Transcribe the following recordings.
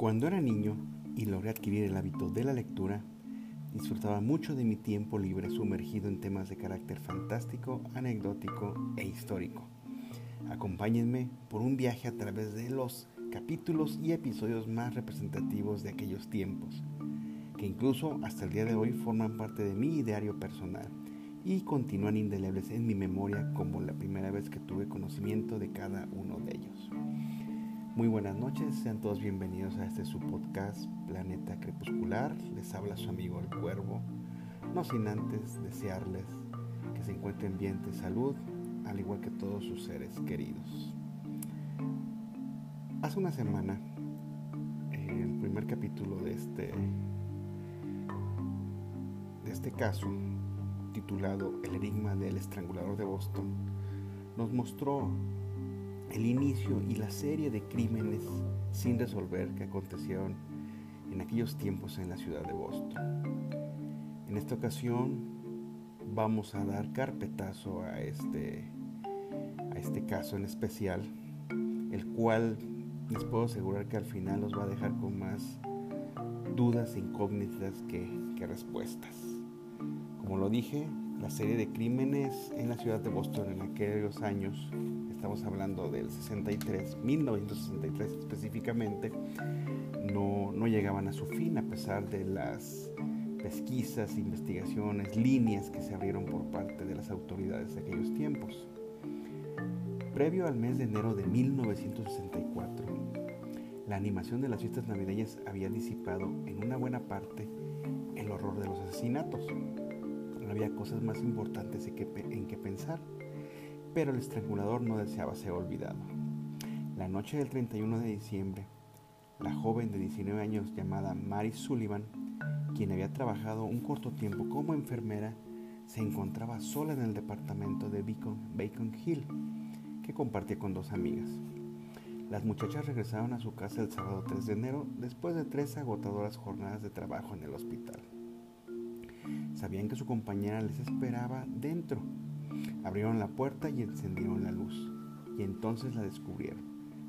Cuando era niño y logré adquirir el hábito de la lectura, disfrutaba mucho de mi tiempo libre sumergido en temas de carácter fantástico, anecdótico e histórico. Acompáñenme por un viaje a través de los capítulos y episodios más representativos de aquellos tiempos, que incluso hasta el día de hoy forman parte de mi ideario personal y continúan indelebles en mi memoria como la primera vez que tuve conocimiento de cada uno de ellos. Muy buenas noches, sean todos bienvenidos a este su podcast Planeta Crepuscular. Les habla su amigo el Cuervo, no sin antes desearles que se encuentren bien de salud, al igual que todos sus seres queridos. Hace una semana, el primer capítulo de este de este caso, titulado El enigma del estrangulador de Boston, nos mostró el inicio y la serie de crímenes sin resolver que acontecieron en aquellos tiempos en la ciudad de Boston. En esta ocasión vamos a dar carpetazo a este, a este caso en especial, el cual les puedo asegurar que al final nos va a dejar con más dudas incógnitas que, que respuestas. Como lo dije, la serie de crímenes en la ciudad de Boston en aquellos años estamos hablando del 63, 1963 específicamente, no, no llegaban a su fin a pesar de las pesquisas, investigaciones, líneas que se abrieron por parte de las autoridades de aquellos tiempos. Previo al mes de enero de 1964, la animación de las fiestas navideñas había disipado en una buena parte el horror de los asesinatos. Había cosas más importantes en que pensar pero el estrangulador no deseaba ser olvidado. La noche del 31 de diciembre, la joven de 19 años llamada Mary Sullivan, quien había trabajado un corto tiempo como enfermera, se encontraba sola en el departamento de Bacon, Hill, que compartía con dos amigas. Las muchachas regresaron a su casa el sábado 3 de enero después de tres agotadoras jornadas de trabajo en el hospital. Sabían que su compañera les esperaba dentro Abrieron la puerta y encendieron la luz, y entonces la descubrieron,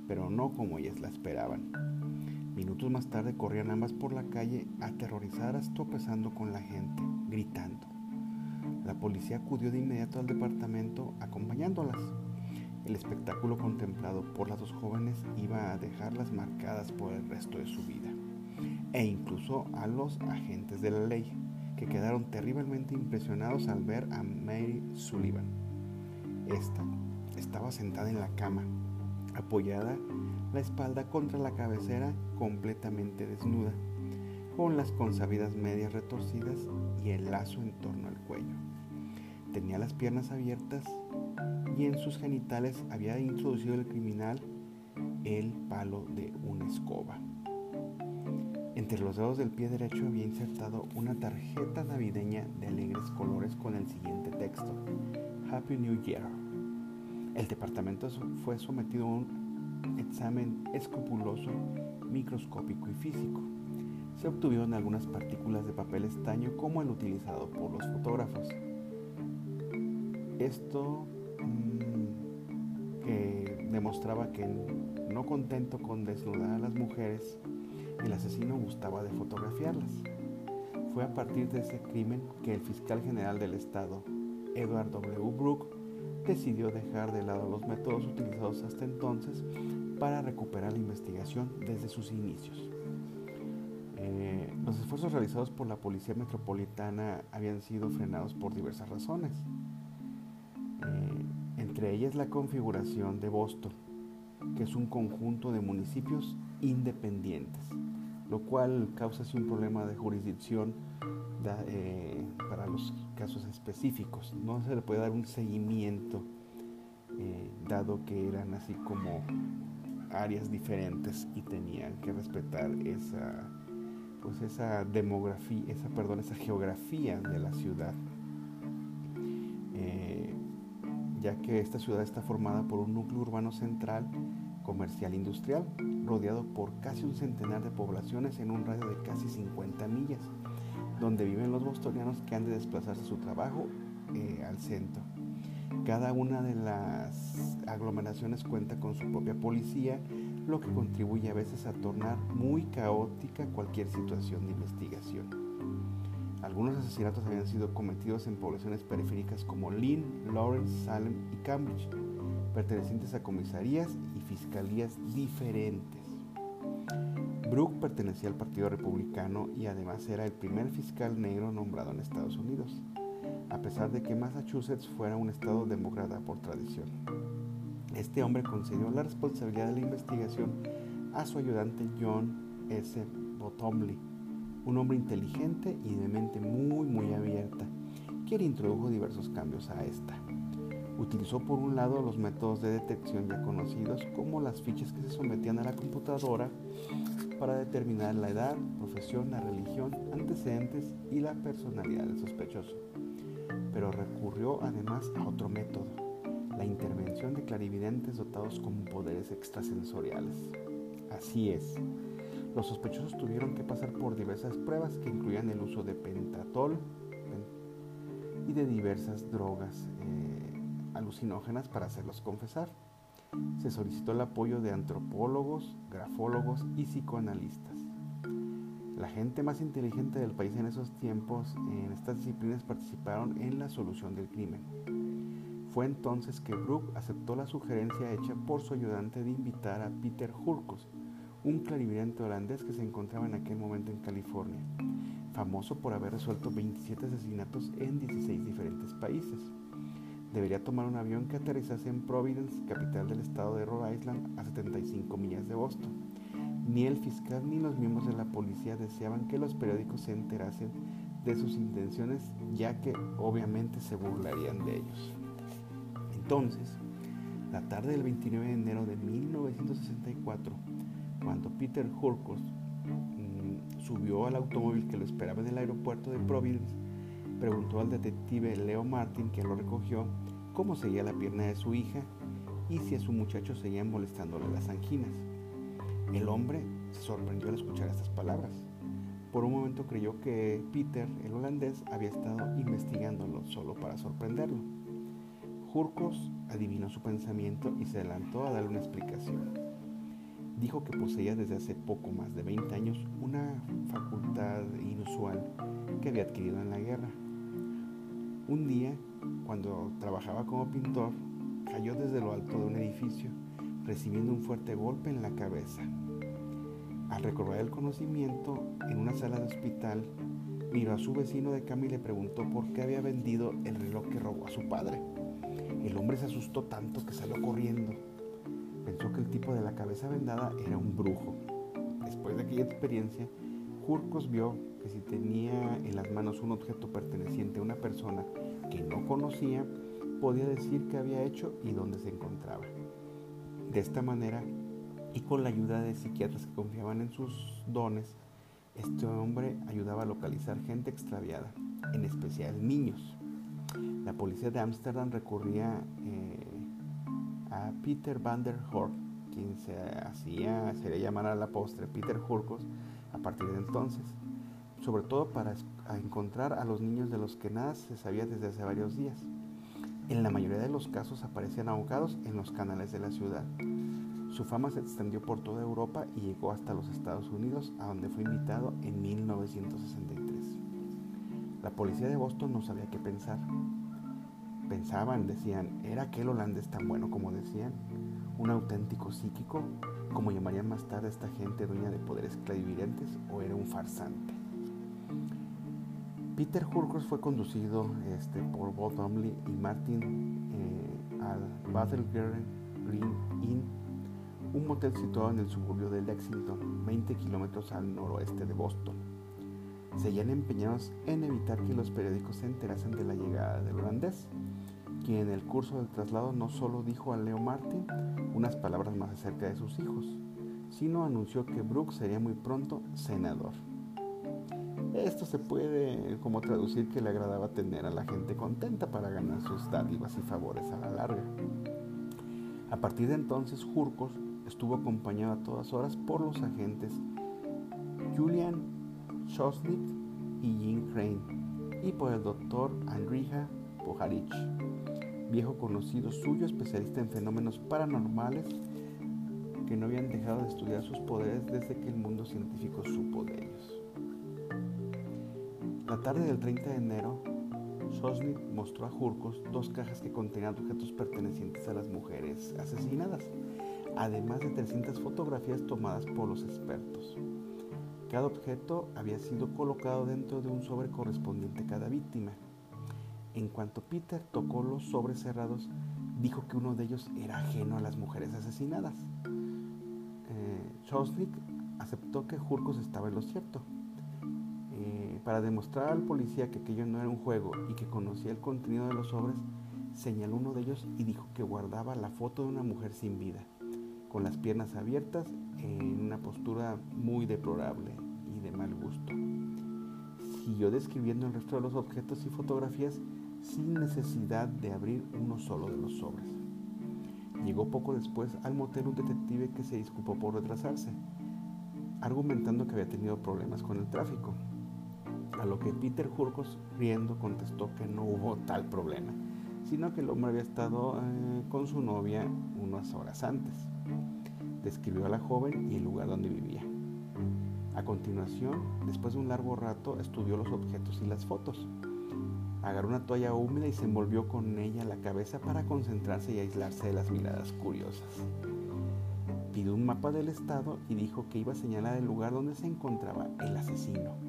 pero no como ellas la esperaban. Minutos más tarde corrían ambas por la calle aterrorizadas tropezando con la gente, gritando. La policía acudió de inmediato al departamento acompañándolas. El espectáculo contemplado por las dos jóvenes iba a dejarlas marcadas por el resto de su vida, e incluso a los agentes de la ley, que quedaron terriblemente impresionados al ver a Mary Sullivan esta estaba sentada en la cama, apoyada la espalda contra la cabecera completamente desnuda, con las consabidas medias retorcidas y el lazo en torno al cuello. Tenía las piernas abiertas y en sus genitales había introducido el criminal el palo de una escoba. Entre los dedos del pie derecho había insertado una tarjeta navideña de alegres colores con el siguiente texto. Happy New Year. El departamento fue sometido a un examen escrupuloso, microscópico y físico. Se obtuvieron algunas partículas de papel estaño como el utilizado por los fotógrafos. Esto mm, que demostraba que no contento con desnudar a las mujeres, el asesino gustaba de fotografiarlas. Fue a partir de ese crimen que el fiscal general del estado, Edward W. Brooke, decidió dejar de lado los métodos utilizados hasta entonces para recuperar la investigación desde sus inicios. Eh, los esfuerzos realizados por la Policía Metropolitana habían sido frenados por diversas razones, eh, entre ellas la configuración de Boston, que es un conjunto de municipios independientes, lo cual causa así un problema de jurisdicción eh, para los casos específicos. No se le puede dar un seguimiento eh, dado que eran así como áreas diferentes y tenían que respetar esa pues esa demografía, esa perdón, esa geografía de la ciudad. Eh, ya que esta ciudad está formada por un núcleo urbano central, comercial industrial, rodeado por casi un centenar de poblaciones en un radio de casi 50 millas donde viven los bostonianos que han de desplazarse a su trabajo eh, al centro. Cada una de las aglomeraciones cuenta con su propia policía, lo que contribuye a veces a tornar muy caótica cualquier situación de investigación. Algunos asesinatos habían sido cometidos en poblaciones periféricas como Lynn, Lawrence, Salem y Cambridge, pertenecientes a comisarías y fiscalías diferentes. Brooke pertenecía al Partido Republicano y además era el primer fiscal negro nombrado en Estados Unidos, a pesar de que Massachusetts fuera un estado demócrata por tradición. Este hombre concedió la responsabilidad de la investigación a su ayudante John S. Bottomley, un hombre inteligente y de mente muy muy abierta, quien introdujo diversos cambios a esta. Utilizó por un lado los métodos de detección ya conocidos como las fichas que se sometían a la computadora para determinar la edad, profesión, la religión, antecedentes y la personalidad del sospechoso. Pero recurrió además a otro método, la intervención de clarividentes dotados con poderes extrasensoriales. Así es, los sospechosos tuvieron que pasar por diversas pruebas que incluían el uso de pentatol y de diversas drogas eh, alucinógenas para hacerlos confesar se solicitó el apoyo de antropólogos, grafólogos y psicoanalistas. La gente más inteligente del país en esos tiempos en estas disciplinas participaron en la solución del crimen. Fue entonces que Brooke aceptó la sugerencia hecha por su ayudante de invitar a Peter Hurkos, un clarividente holandés que se encontraba en aquel momento en California, famoso por haber resuelto 27 asesinatos en 16 diferentes países debería tomar un avión que aterrizase en Providence, capital del estado de Rhode Island, a 75 millas de Boston. Ni el fiscal ni los miembros de la policía deseaban que los periódicos se enterasen de sus intenciones, ya que obviamente se burlarían de ellos. Entonces, la tarde del 29 de enero de 1964, cuando Peter Hurkos mm, subió al automóvil que lo esperaba en el aeropuerto de Providence, preguntó al detective Leo Martin, quien lo recogió, cómo seguía la pierna de su hija y si a su muchacho seguían molestándole las anginas. El hombre se sorprendió al escuchar estas palabras. Por un momento creyó que Peter, el holandés, había estado investigándolo solo para sorprenderlo. Jurkos adivinó su pensamiento y se adelantó a darle una explicación. Dijo que poseía desde hace poco más de 20 años una facultad inusual que había adquirido en la guerra un día, cuando trabajaba como pintor, cayó desde lo alto de un edificio, recibiendo un fuerte golpe en la cabeza. Al recobrar el conocimiento, en una sala de hospital, miró a su vecino de cama y le preguntó por qué había vendido el reloj que robó a su padre. El hombre se asustó tanto que salió corriendo. Pensó que el tipo de la cabeza vendada era un brujo. Después de aquella experiencia, Jurcos vio que si tenía en las manos un objeto perteneciente a una persona que no conocía, podía decir qué había hecho y dónde se encontraba. De esta manera, y con la ayuda de psiquiatras que confiaban en sus dones, este hombre ayudaba a localizar gente extraviada, en especial niños. La policía de Ámsterdam recurría eh, a Peter van der Horst, quien se hacía, sería llamar a la postre Peter Hurkos a partir de entonces sobre todo para encontrar a los niños de los que nada se sabía desde hace varios días. En la mayoría de los casos aparecían ahogados en los canales de la ciudad. Su fama se extendió por toda Europa y llegó hasta los Estados Unidos, a donde fue invitado en 1963. La policía de Boston no sabía qué pensar. Pensaban, decían, ¿era aquel holandés tan bueno como decían? ¿Un auténtico psíquico, como llamarían más tarde esta gente dueña de poderes clarividentes, o era un farsante? Peter Hurkos fue conducido este, por Bob Dumley y Martin eh, al Battle Green Inn, un motel situado en el suburbio de Lexington, 20 kilómetros al noroeste de Boston. Seguían empeñados en evitar que los periódicos se enterasen de la llegada del holandés, quien en el curso del traslado no solo dijo a Leo Martin unas palabras más acerca de sus hijos, sino anunció que Brooks sería muy pronto senador. Esto se puede como traducir que le agradaba tener a la gente contenta para ganar sus dádivas y favores a la larga. A partir de entonces, Jurkos estuvo acompañado a todas horas por los agentes Julian Shosnik y Jim Crane y por el doctor Andrija Pojarich. viejo conocido suyo, especialista en fenómenos paranormales, que no habían dejado de estudiar sus poderes desde que el mundo científico supo de ellos. La tarde del 30 de enero, Sosnik mostró a Jurkos dos cajas que contenían objetos pertenecientes a las mujeres asesinadas, además de 300 fotografías tomadas por los expertos. Cada objeto había sido colocado dentro de un sobre correspondiente a cada víctima. En cuanto Peter tocó los sobres cerrados, dijo que uno de ellos era ajeno a las mujeres asesinadas. Eh, aceptó que Jurkos estaba en lo cierto. Para demostrar al policía que aquello no era un juego y que conocía el contenido de los sobres, señaló uno de ellos y dijo que guardaba la foto de una mujer sin vida, con las piernas abiertas en una postura muy deplorable y de mal gusto. Siguió describiendo el resto de los objetos y fotografías sin necesidad de abrir uno solo de los sobres. Llegó poco después al motel un detective que se disculpó por retrasarse, argumentando que había tenido problemas con el tráfico. A lo que Peter Jurkos, riendo, contestó que no hubo tal problema, sino que el hombre había estado eh, con su novia unas horas antes. Describió a la joven y el lugar donde vivía. A continuación, después de un largo rato, estudió los objetos y las fotos. Agarró una toalla húmeda y se envolvió con ella la cabeza para concentrarse y aislarse de las miradas curiosas. Pidió un mapa del estado y dijo que iba a señalar el lugar donde se encontraba el asesino.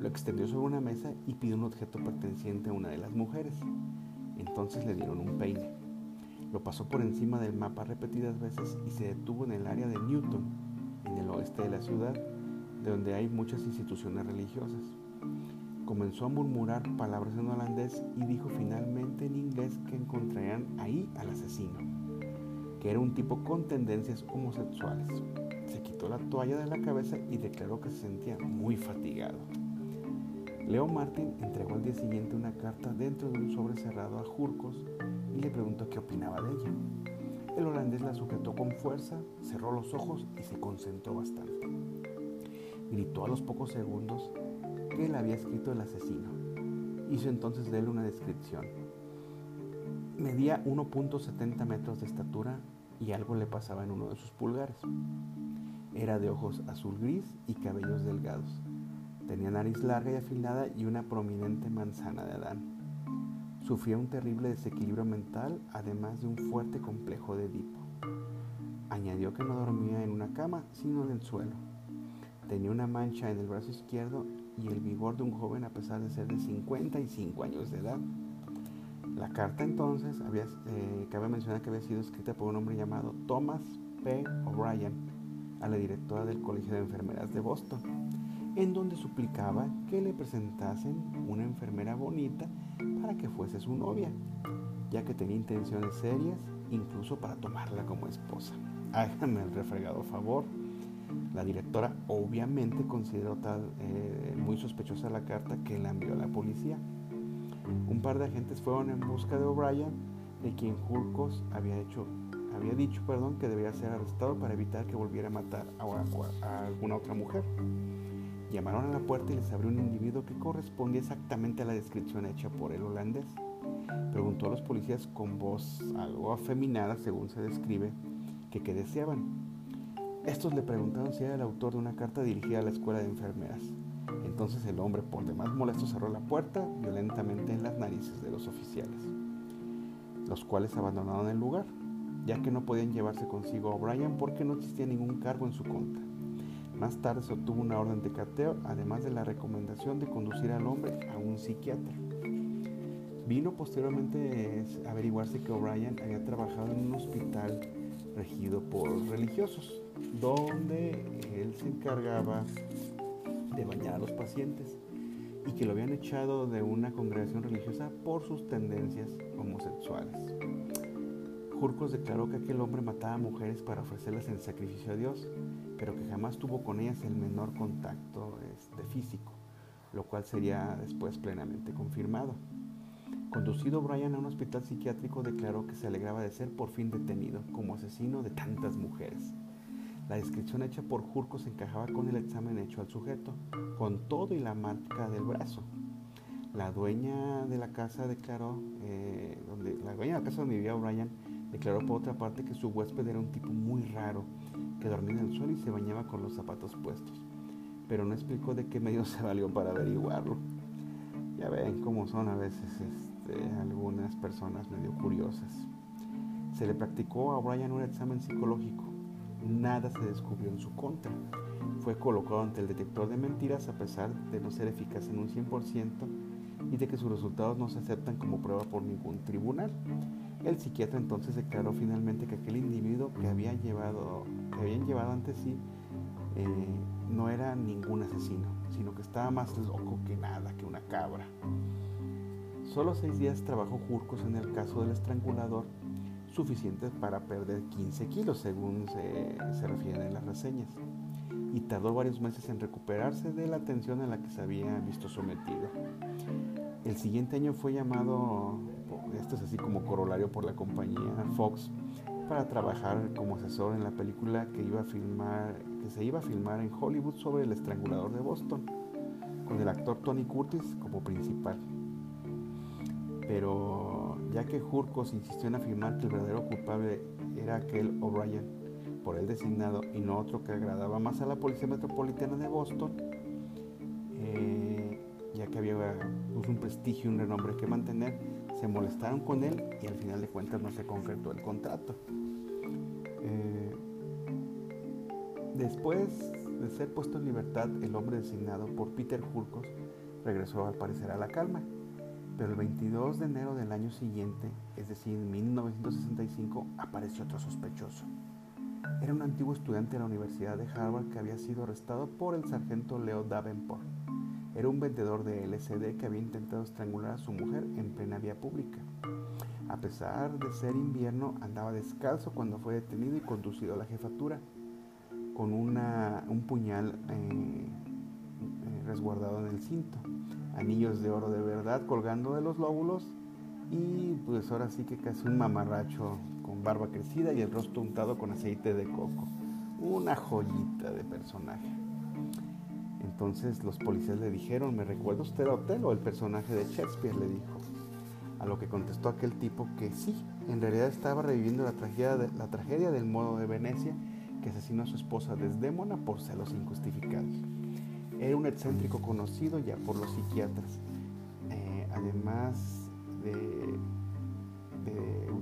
Lo extendió sobre una mesa y pidió un objeto perteneciente a una de las mujeres. Entonces le dieron un peine. Lo pasó por encima del mapa repetidas veces y se detuvo en el área de Newton, en el oeste de la ciudad, de donde hay muchas instituciones religiosas. Comenzó a murmurar palabras en holandés y dijo finalmente en inglés que encontrarían ahí al asesino, que era un tipo con tendencias homosexuales. Se quitó la toalla de la cabeza y declaró que se sentía muy fatigado. Leo Martin entregó al día siguiente una carta dentro de un sobre cerrado a Jurcos y le preguntó qué opinaba de ella. El holandés la sujetó con fuerza, cerró los ojos y se concentró bastante. Gritó a los pocos segundos que él había escrito el asesino. Hizo entonces de él una descripción. Medía 1.70 metros de estatura y algo le pasaba en uno de sus pulgares. Era de ojos azul gris y cabellos delgados. Tenía nariz larga y afilada y una prominente manzana de Adán. Sufría un terrible desequilibrio mental, además de un fuerte complejo de Edipo. Añadió que no dormía en una cama, sino en el suelo. Tenía una mancha en el brazo izquierdo y el vigor de un joven a pesar de ser de 55 años de edad. La carta entonces, había, eh, cabe mencionar que había sido escrita por un hombre llamado Thomas P. O'Brien a la directora del Colegio de Enfermeras de Boston, en donde suplicaba que le presentasen una enfermera bonita para que fuese su novia, ya que tenía intenciones serias, incluso para tomarla como esposa. Hágame el refregado favor. La directora obviamente consideró tal eh, muy sospechosa la carta que la envió a la policía. Un par de agentes fueron en busca de O'Brien, de quien Julcos había, hecho, había dicho perdón, que debía ser arrestado para evitar que volviera a matar a, a alguna otra mujer. Llamaron a la puerta y les abrió un individuo que correspondía exactamente a la descripción hecha por el holandés. Preguntó a los policías con voz algo afeminada, según se describe, que qué deseaban. Estos le preguntaron si era el autor de una carta dirigida a la escuela de enfermeras. Entonces el hombre, por demás molesto, cerró la puerta violentamente en las narices de los oficiales, los cuales abandonaron el lugar, ya que no podían llevarse consigo a O'Brien porque no existía ningún cargo en su contra. Más tarde se obtuvo una orden de cateo, además de la recomendación de conducir al hombre a un psiquiatra. Vino posteriormente a averiguarse que O'Brien había trabajado en un hospital regido por religiosos, donde él se encargaba de bañar a los pacientes y que lo habían echado de una congregación religiosa por sus tendencias homosexuales. Jurcos declaró que aquel hombre mataba mujeres para ofrecerlas en sacrificio a Dios, pero que jamás tuvo con ellas el menor contacto este, físico, lo cual sería después plenamente confirmado. Conducido Brian a un hospital psiquiátrico, declaró que se alegraba de ser por fin detenido como asesino de tantas mujeres. La descripción hecha por Jurcos encajaba con el examen hecho al sujeto, con todo y la marca del brazo. La dueña de la casa declaró, eh, donde, la dueña de la casa donde vivía O'Brien declaró por otra parte que su huésped era un tipo muy raro, que dormía en el suelo y se bañaba con los zapatos puestos, pero no explicó de qué medio se valió para averiguarlo. Ya ven cómo son a veces este, algunas personas medio curiosas. Se le practicó a O'Brien un examen psicológico. Nada se descubrió en su contra. Fue colocado ante el detector de mentiras a pesar de no ser eficaz en un 100% y de que sus resultados no se aceptan como prueba por ningún tribunal. El psiquiatra entonces declaró finalmente que aquel individuo que, había llevado, que habían llevado ante sí eh, no era ningún asesino, sino que estaba más loco que nada, que una cabra. Solo seis días trabajó Jurcos en el caso del estrangulador, suficientes para perder 15 kilos, según se, se refieren en las reseñas, y tardó varios meses en recuperarse de la tensión a la que se había visto sometido. El siguiente año fue llamado, esto es así como corolario por la compañía Fox, para trabajar como asesor en la película que, iba a filmar, que se iba a filmar en Hollywood sobre el estrangulador de Boston, con el actor Tony Curtis como principal. Pero ya que Hurkos insistió en afirmar que el verdadero culpable era aquel O'Brien, por él designado, y no otro que agradaba más a la Policía Metropolitana de Boston, eh, ya que había pues, un prestigio y un renombre que mantener, se molestaron con él y al final de cuentas no se concretó el contrato. Eh, después de ser puesto en libertad, el hombre designado por Peter Hurkos regresó al parecer a la calma pero el 22 de enero del año siguiente, es decir, en 1965, apareció otro sospechoso. Era un antiguo estudiante de la Universidad de Harvard que había sido arrestado por el sargento Leo Davenport. Era un vendedor de LSD que había intentado estrangular a su mujer en plena vía pública. A pesar de ser invierno, andaba descalzo cuando fue detenido y conducido a la jefatura, con un puñal eh, eh, resguardado en el cinto anillos de oro de verdad colgando de los lóbulos y pues ahora sí que casi un mamarracho con barba crecida y el rostro untado con aceite de coco. Una joyita de personaje. Entonces los policías le dijeron, ¿me recuerda usted a Otelo, el personaje de Shakespeare? le dijo. A lo que contestó aquel tipo que sí, en realidad estaba reviviendo la tragedia, de, la tragedia del modo de Venecia que asesinó a su esposa Desdémona por celos injustificados. Era un excéntrico conocido ya por los psiquiatras, eh, además de,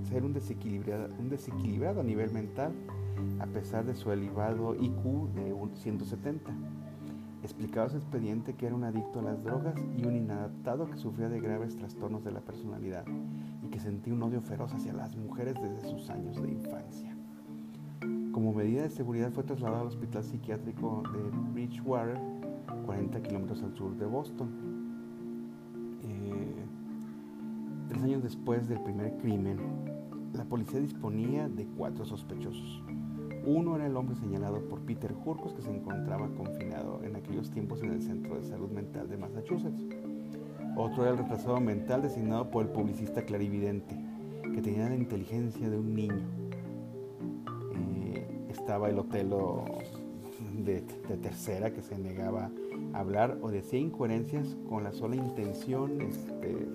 ser un desequilibrado, un desequilibrado a nivel mental, a pesar de su elevado IQ de 170. Explicaba su expediente que era un adicto a las drogas y un inadaptado que sufría de graves trastornos de la personalidad y que sentía un odio feroz hacia las mujeres desde sus años de infancia. Como medida de seguridad fue trasladado al hospital psiquiátrico de Bridgewater 40 kilómetros al sur de Boston. Eh, tres años después del primer crimen, la policía disponía de cuatro sospechosos. Uno era el hombre señalado por Peter Hurkos que se encontraba confinado en aquellos tiempos en el Centro de Salud Mental de Massachusetts. Otro era el retrasado mental designado por el publicista clarividente, que tenía la inteligencia de un niño. Eh, estaba el Otelo de, tercera que se negaba a hablar o decía incoherencias con la sola intención este,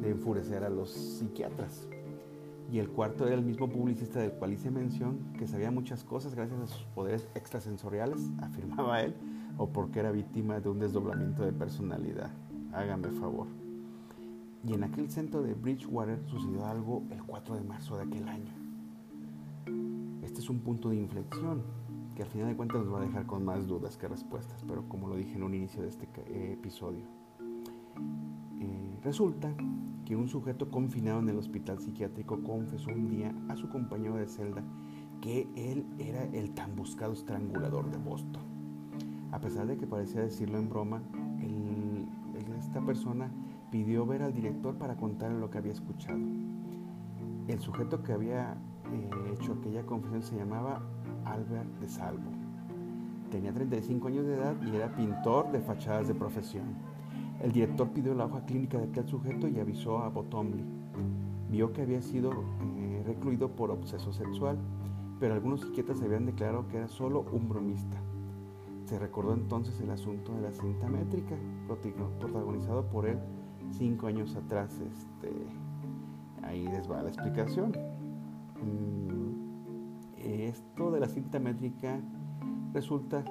de enfurecer a los psiquiatras. Y el cuarto era el mismo publicista del cual hice mención, que sabía muchas cosas gracias a sus poderes extrasensoriales, afirmaba él, o porque era víctima de un desdoblamiento de personalidad. Háganme favor. Y en aquel centro de Bridgewater sucedió algo el 4 de marzo de aquel año. Este es un punto de inflexión que al final de cuentas nos va a dejar con más dudas que respuestas, pero como lo dije en un inicio de este eh, episodio. Eh, resulta que un sujeto confinado en el hospital psiquiátrico confesó un día a su compañero de celda que él era el tan buscado estrangulador de Boston. A pesar de que parecía decirlo en broma, esta persona pidió ver al director para contarle lo que había escuchado. El sujeto que había eh, hecho aquella confesión se llamaba Albert de Salvo. Tenía 35 años de edad y era pintor de fachadas de profesión. El director pidió la hoja clínica de aquel sujeto y avisó a Bottomley. Vio que había sido eh, recluido por obseso sexual, pero algunos psiquiatras habían declarado que era solo un bromista. Se recordó entonces el asunto de la cinta métrica, protagonizado por él cinco años atrás, este, ahí les va la explicación. Mm, esto de la cinta métrica resulta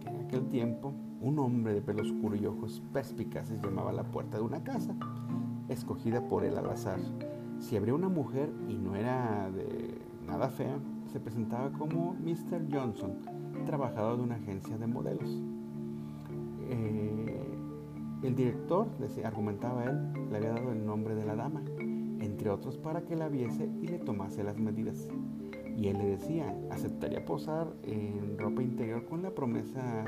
que en aquel tiempo un hombre de pelo oscuro y ojos perspicaces llamaba a la puerta de una casa, escogida por él al azar. Si abría una mujer y no era de nada fea, se presentaba como Mr. Johnson, trabajador de una agencia de modelos. Eh, el director, argumentaba él, le había dado el nombre de la dama, entre otros para que la viese y le tomase las medidas. Y él le decía, aceptaría posar en ropa interior con la promesa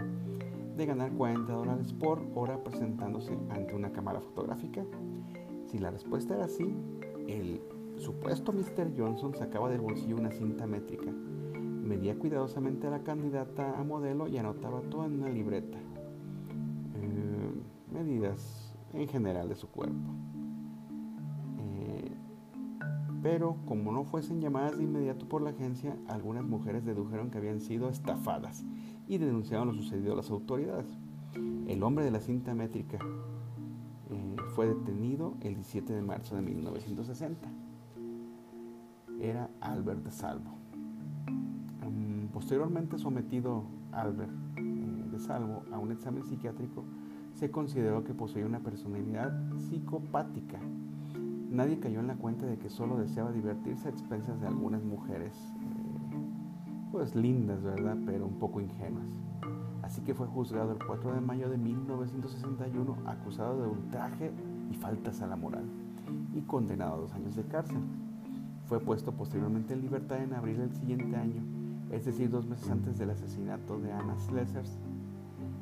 de ganar 40 dólares por hora presentándose ante una cámara fotográfica. Si la respuesta era sí, el supuesto Mr. Johnson sacaba del bolsillo una cinta métrica, medía cuidadosamente a la candidata a modelo y anotaba todo en una libreta. Eh, medidas en general de su cuerpo. Eh, pero como no fuesen llamadas de inmediato por la agencia, algunas mujeres dedujeron que habían sido estafadas y denunciaron lo sucedido a las autoridades. El hombre de la cinta métrica eh, fue detenido el 17 de marzo de 1960. Era Albert de Salvo. Mm, posteriormente sometido Albert eh, de Salvo a un examen psiquiátrico, se consideró que poseía una personalidad psicopática. Nadie cayó en la cuenta de que solo deseaba divertirse a expensas de algunas mujeres, eh, pues lindas, ¿verdad? Pero un poco ingenuas así que fue juzgado el 4 de mayo de 1961 acusado de ultraje y faltas a la moral y condenado a dos años de cárcel. Fue puesto posteriormente en libertad en abril del siguiente año, es decir, dos meses antes del asesinato de Anna Slesers,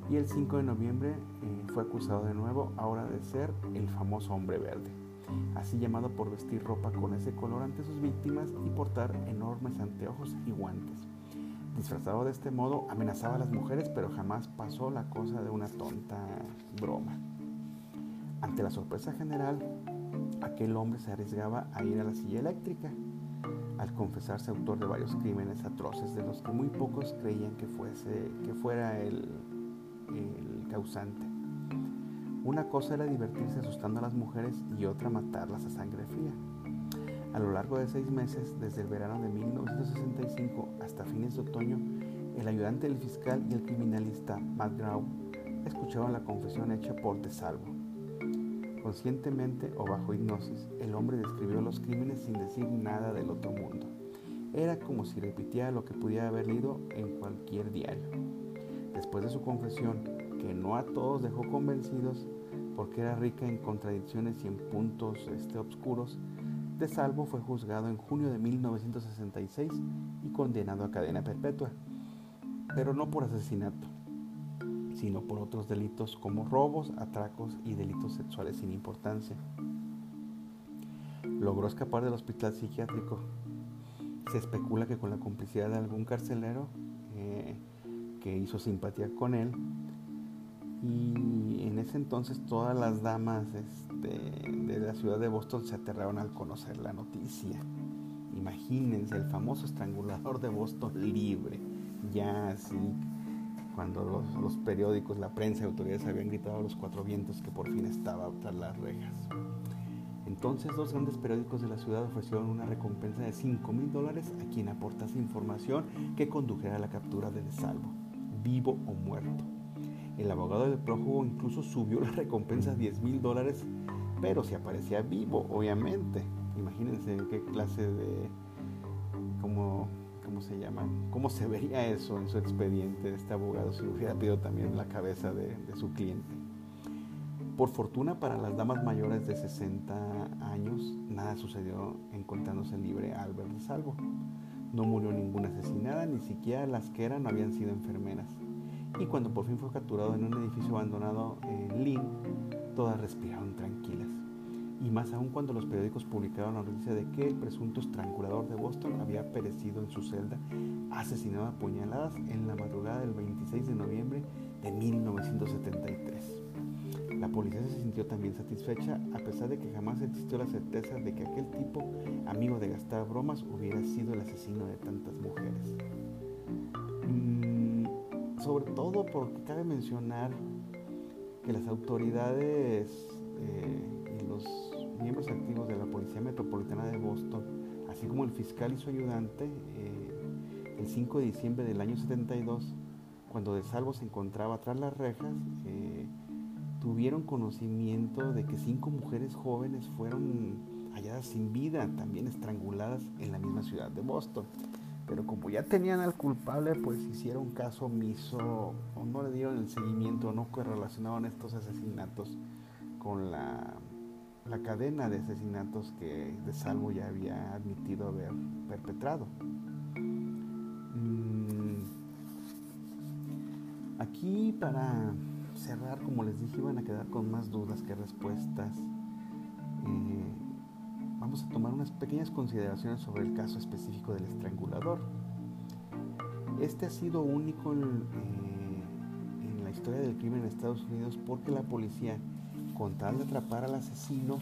y el 5 de noviembre eh, fue acusado de nuevo, ahora de ser el famoso hombre verde, así llamado por vestir ropa con ese color ante sus víctimas y portar enormes anteojos y guantes. Disfrazado de este modo, amenazaba a las mujeres, pero jamás pasó la cosa de una tonta broma. Ante la sorpresa general, aquel hombre se arriesgaba a ir a la silla eléctrica, al confesarse autor de varios crímenes atroces de los que muy pocos creían que, fuese, que fuera el, el causante. Una cosa era divertirse asustando a las mujeres y otra matarlas a sangre fría. A lo largo de seis meses, desde el verano de 1965 hasta fines de otoño, el ayudante del fiscal y el criminalista Matt Grau escucharon la confesión hecha por De Salvo. Conscientemente o bajo hipnosis, el hombre describió los crímenes sin decir nada del otro mundo. Era como si repitiera lo que pudiera haber leído en cualquier diario. Después de su confesión, que no a todos dejó convencidos porque era rica en contradicciones y en puntos este, de Salvo fue juzgado en junio de 1966 y condenado a cadena perpetua, pero no por asesinato, sino por otros delitos como robos, atracos y delitos sexuales sin importancia. Logró escapar del hospital psiquiátrico. Se especula que con la complicidad de algún carcelero eh, que hizo simpatía con él, y en ese entonces todas las damas este, de la ciudad de Boston se aterraron al conocer la noticia. Imagínense el famoso estrangulador de Boston libre, ya así, cuando los, periódicos, la prensa y autoridades habían gritado a los cuatro vientos que por fin estaba tras las rejas. Entonces dos grandes periódicos de la ciudad ofrecieron una recompensa de 5 mil dólares a quien aportase información que condujera a la captura de Salvo, vivo o muerto. El abogado del prófugo incluso subió la recompensa a 10 mil dólares, pero si aparecía vivo, obviamente. Imagínense qué clase de... ¿Cómo, cómo se llama? ¿Cómo se vería eso en su expediente de este abogado si hubiera pedido también la cabeza de, su cliente? Por fortuna para las damas mayores de 60 años, nada sucedió encontrándose libre Albert de Salvo. No murió ninguna asesinada, ni siquiera las que eran habían sido enfermeras y cuando por fin fue capturado en un edificio abandonado en Lynn, todas respiraron tranquilas. Y más aún cuando los periódicos publicaron la noticia de que el presunto estrangulador de Boston había perecido en su celda, asesinado a puñaladas en la madrugada del 26 de noviembre de 1973. La policía se sintió también satisfecha a pesar de que jamás existió la certeza de que aquel tipo, amigo de gastar bromas, hubiera sido el asesino de tantas mujeres sobre todo porque cabe mencionar que las autoridades eh, y los miembros activos de la Policía Metropolitana de Boston, así como el fiscal y su ayudante, eh, el 5 de diciembre del año 72, cuando De Salvo se encontraba tras las rejas, eh, tuvieron conocimiento de que cinco mujeres jóvenes fueron halladas sin vida, también estranguladas en la misma ciudad de Boston. Pero como ya tenían al culpable, pues hicieron caso omiso o no le dieron el seguimiento, no correlacionaron estos asesinatos con la, la cadena de asesinatos que De Salvo ya había admitido haber perpetrado. Mm, aquí para cerrar, como les dije, iban a quedar con más dudas que respuestas. Vamos a tomar unas pequeñas consideraciones sobre el caso específico del estrangulador. Este ha sido único en, eh, en la historia del crimen en Estados Unidos porque la policía, con tal de atrapar al asesino,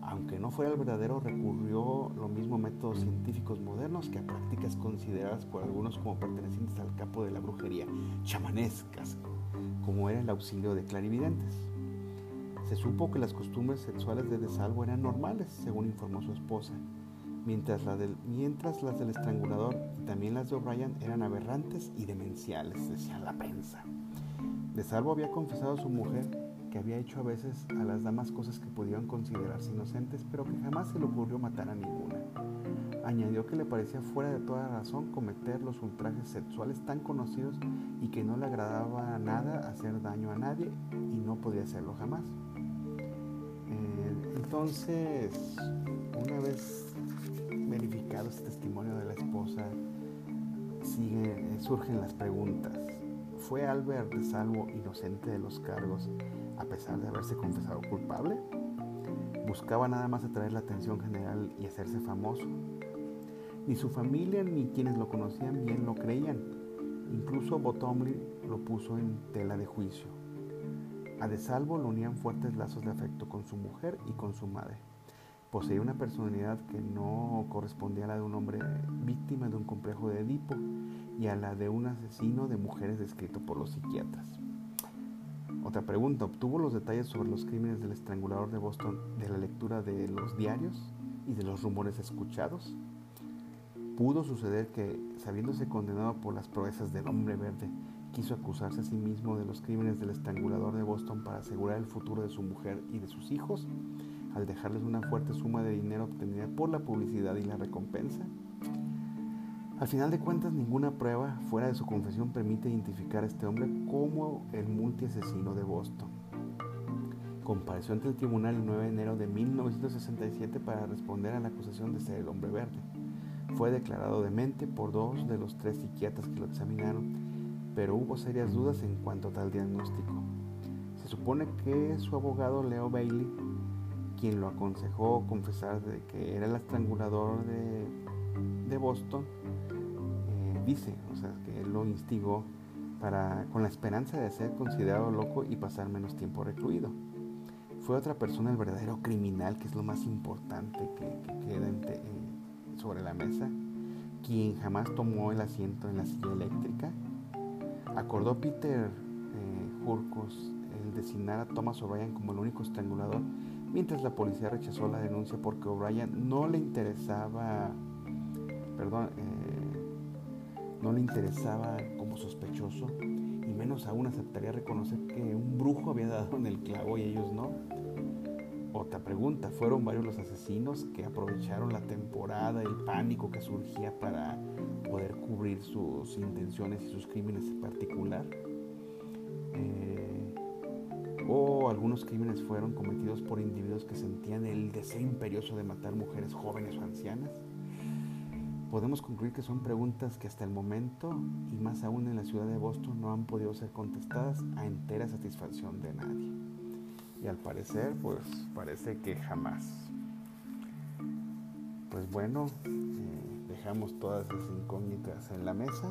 aunque no fuera el verdadero, recurrió lo mismo a métodos científicos modernos que a prácticas consideradas por algunos como pertenecientes al campo de la brujería, chamanescas, como era el auxilio de clarividentes. Se supo que las costumbres sexuales de Desalvo eran normales, según informó su esposa, mientras, las del estrangulador y también las de O'Brien eran aberrantes y demenciales, decía la prensa. Desalvo había confesado a su mujer que había hecho a veces a las damas cosas que podían considerarse inocentes, pero que jamás se le ocurrió matar a ninguna. Añadió que le parecía fuera de toda razón cometer los ultrajes sexuales tan conocidos y que no le agradaba nada hacer daño a nadie y no podía hacerlo jamás. Eh, entonces, una vez verificado este testimonio de la esposa, sigue, surgen las preguntas. ¿Fue Albert de Salvo inocente de los cargos a pesar de haberse confesado culpable? ¿Buscaba nada más atraer la atención general y hacerse famoso? Ni su familia ni quienes lo conocían bien lo creían. Incluso Bottomley lo puso en tela de juicio. A De Salvo lo unían fuertes lazos de afecto con su mujer y con su madre. Poseía una personalidad que no correspondía a la de un hombre víctima de un complejo de Edipo y a la de un asesino de mujeres descrito por los psiquiatras. Otra pregunta, ¿obtuvo los detalles sobre los crímenes del estrangulador de Boston de la lectura de los diarios y de los rumores escuchados? Pudo suceder que, sabiéndose condenado por las proezas del hombre verde, quiso acusarse a sí mismo de los crímenes del estrangulador de Boston para asegurar el futuro de su mujer y de sus hijos, al dejarles una fuerte suma de dinero obtenida por la publicidad y la recompensa. Al final de cuentas, ninguna prueba fuera de su confesión permite identificar a este hombre como el multiasesino de Boston. Compareció ante el tribunal el 9 de enero de 1967 para responder a la acusación de ser el hombre verde. Fue declarado demente por dos de los tres psiquiatras que lo examinaron, pero hubo serias dudas en cuanto a tal diagnóstico. Se supone que su abogado Leo Bailey, quien lo aconsejó confesar de que era el estrangulador de, Boston, eh, dice, o sea, que él lo instigó para, con la esperanza de ser considerado loco y pasar menos tiempo recluido. Fue otra persona el verdadero criminal, que es lo más importante que queda en, sobre la mesa, quien jamás tomó el asiento en la silla eléctrica. Acordó Peter eh, el designar a Thomas O'Brien como el único estrangulador, mientras la policía rechazó la denuncia porque O'Brien no le interesaba, perdón, eh, no le interesaba como sospechoso y menos aún aceptaría reconocer que un brujo había dado en el clavo y ellos no. Otra pregunta, ¿fueron varios los asesinos que aprovecharon la temporada, el pánico que surgía para poder cubrir sus intenciones y sus crímenes en particular? Eh, ¿O algunos crímenes fueron cometidos por individuos que sentían el deseo imperioso de matar mujeres jóvenes o ancianas? Podemos concluir que son preguntas que hasta el momento, y más aún en la ciudad de Boston, no han podido ser contestadas a entera satisfacción de nadie. Y al parecer, pues parece que jamás. Pues bueno, eh, dejamos todas esas incógnitas en la mesa.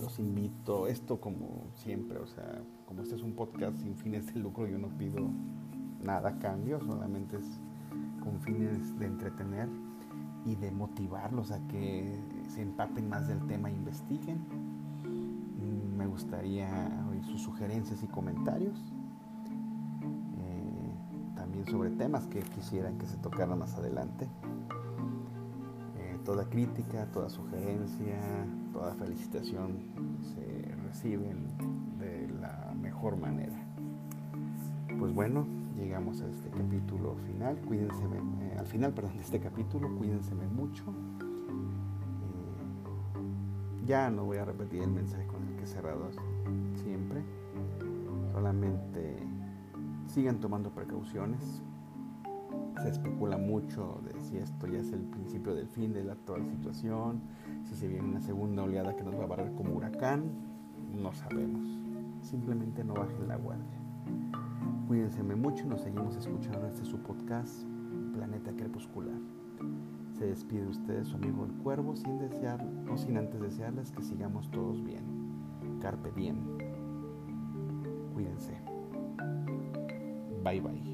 Los invito, esto como siempre, o sea, como este es un podcast sin fines de lucro, yo no pido nada a cambio, solamente es con fines de entretener y de motivarlos a que se empapen más del tema e investiguen. Mm, me gustaría oír sus sugerencias y comentarios sobre temas que quisieran que se tocaran más adelante. Eh, toda crítica, toda sugerencia, toda felicitación se reciben de la mejor manera. Pues bueno, llegamos a este capítulo final. Cuídense, eh, al final, perdón, de este capítulo, cuídense mucho. Eh, ya no voy a repetir el mensaje con el que he cerrado siempre. Solamente sigan tomando precauciones. Se especula mucho de si esto ya es el principio del fin de la actual situación, si se viene una segunda oleada que nos va a barrer como huracán, no sabemos. Simplemente no bajen la guardia. Cuídense mucho nos seguimos escuchando este su podcast Planeta Crepuscular. Se despide usted su amigo el cuervo sin desear o sin antes desearles que sigamos todos bien. Carpe diem. Cuídense. Bye bye.